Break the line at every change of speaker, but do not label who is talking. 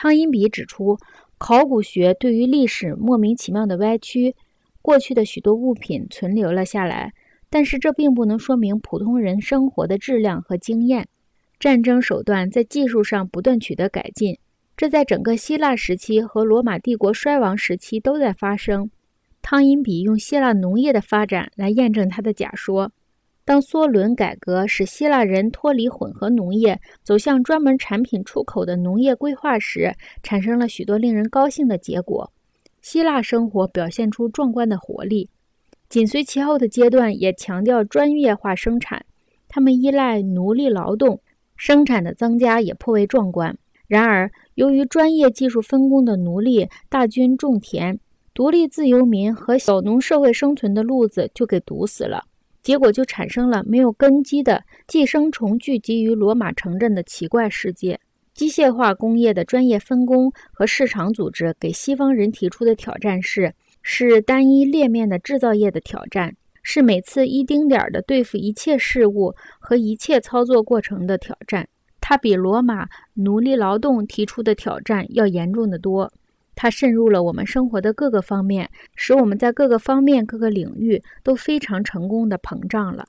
汤因比指出，考古学对于历史莫名其妙的歪曲，过去的许多物品存留了下来，但是这并不能说明普通人生活的质量和经验。战争手段在技术上不断取得改进，这在整个希腊时期和罗马帝国衰亡时期都在发生。汤因比用希腊农业的发展来验证他的假说。当梭伦改革使希腊人脱离混合农业，走向专门产品出口的农业规划时，产生了许多令人高兴的结果。希腊生活表现出壮观的活力。紧随其后的阶段也强调专业化生产，他们依赖奴隶劳动，生产的增加也颇为壮观。然而，由于专业技术分工的奴隶大军种田，独立自由民和小农社会生存的路子就给堵死了。结果就产生了没有根基的寄生虫聚集于罗马城镇的奇怪世界。机械化工业的专业分工和市场组织给西方人提出的挑战是：是单一裂面的制造业的挑战，是每次一丁点儿的对付一切事物和一切操作过程的挑战。它比罗马奴隶劳动提出的挑战要严重的多。它渗入了我们生活的各个方面，使我们在各个方面、各个领域都非常成功的膨胀了。